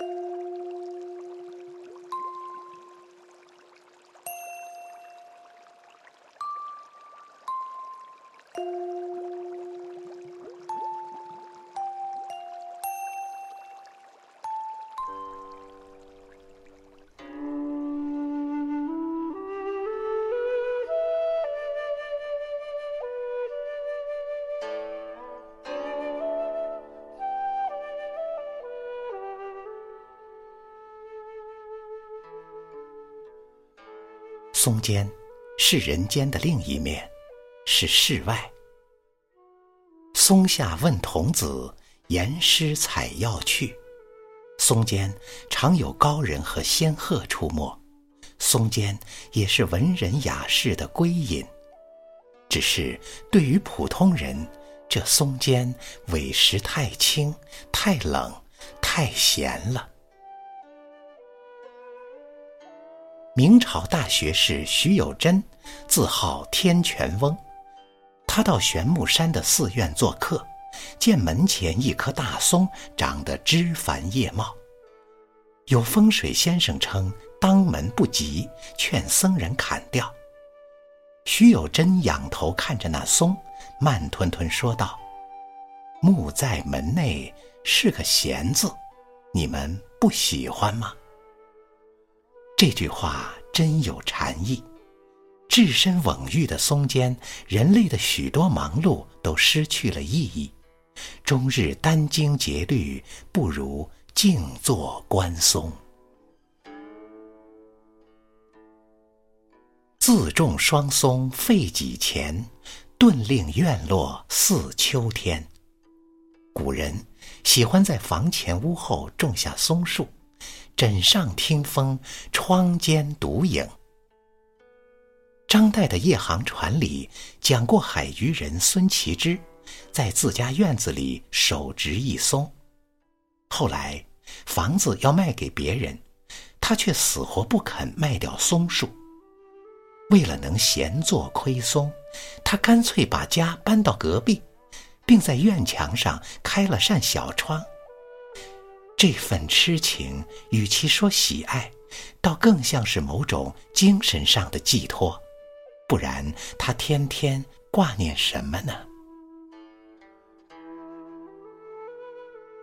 thank you 松间是人间的另一面，是世外。松下问童子，言师采药去。松间常有高人和仙鹤出没，松间也是文人雅士的归隐。只是对于普通人，这松间委实太清、太冷、太闲了。明朝大学士徐有贞，自号天泉翁。他到玄木山的寺院做客，见门前一棵大松长得枝繁叶茂。有风水先生称当门不吉，劝僧人砍掉。徐有贞仰头看着那松，慢吞吞说道：“木在门内是个闲字，你们不喜欢吗？”这句话真有禅意，置身蓊郁的松间，人类的许多忙碌都失去了意义。终日殚精竭虑，不如静坐观松。自种双松费几钱，顿令院落似秋天。古人喜欢在房前屋后种下松树。枕上听风，窗间独影。张岱的《夜航船》里讲过，海渔人孙其之在自家院子里手植一松，后来房子要卖给别人，他却死活不肯卖掉松树。为了能闲坐窥松，他干脆把家搬到隔壁，并在院墙上开了扇小窗。这份痴情，与其说喜爱，倒更像是某种精神上的寄托。不然，他天天挂念什么呢？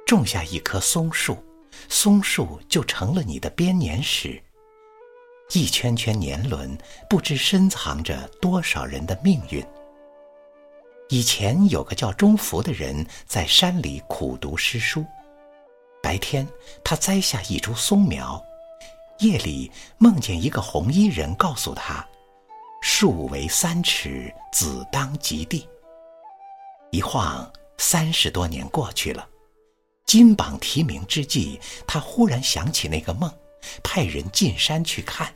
种下一棵松树，松树就成了你的编年史。一圈圈年轮，不知深藏着多少人的命运。以前有个叫钟福的人，在山里苦读诗书。白天，他栽下一株松苗；夜里，梦见一个红衣人告诉他：“树为三尺，子当及第。”一晃三十多年过去了，金榜题名之际，他忽然想起那个梦，派人进山去看。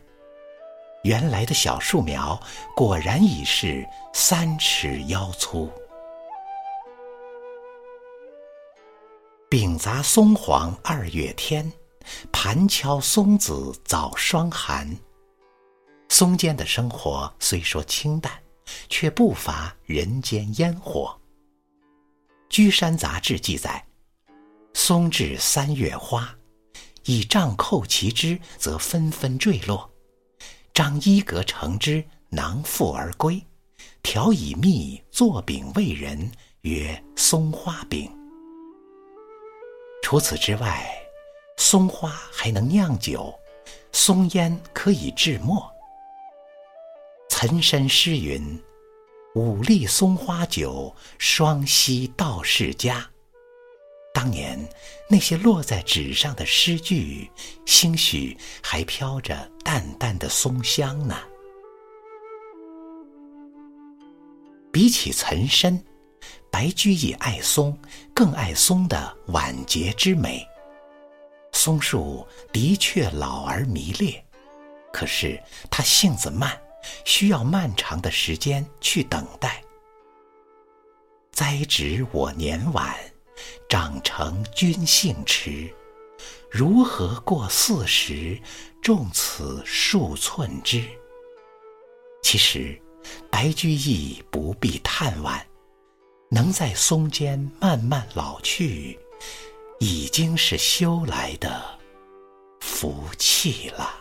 原来的小树苗果然已是三尺腰粗。饼杂松黄二月天，盘敲松子早霜寒。松间的生活虽说清淡，却不乏人间烟火。《居山杂志》记载：松至三月花，以杖扣其枝，则纷纷坠落。张衣革成之，囊复而归。调以蜜，作饼喂人，曰松花饼。除此之外，松花还能酿酒，松烟可以制墨。岑参诗云：“五粒松花酒，双溪道士家。”当年那些落在纸上的诗句，兴许还飘着淡淡的松香呢。比起岑参。白居易爱松，更爱松的晚节之美。松树的确老而迷烈，可是它性子慢，需要漫长的时间去等待。栽植我年晚，长成君性迟。如何过四十，种此数寸枝？其实，白居易不必叹惋。能在松间慢慢老去已经是修来的福气了。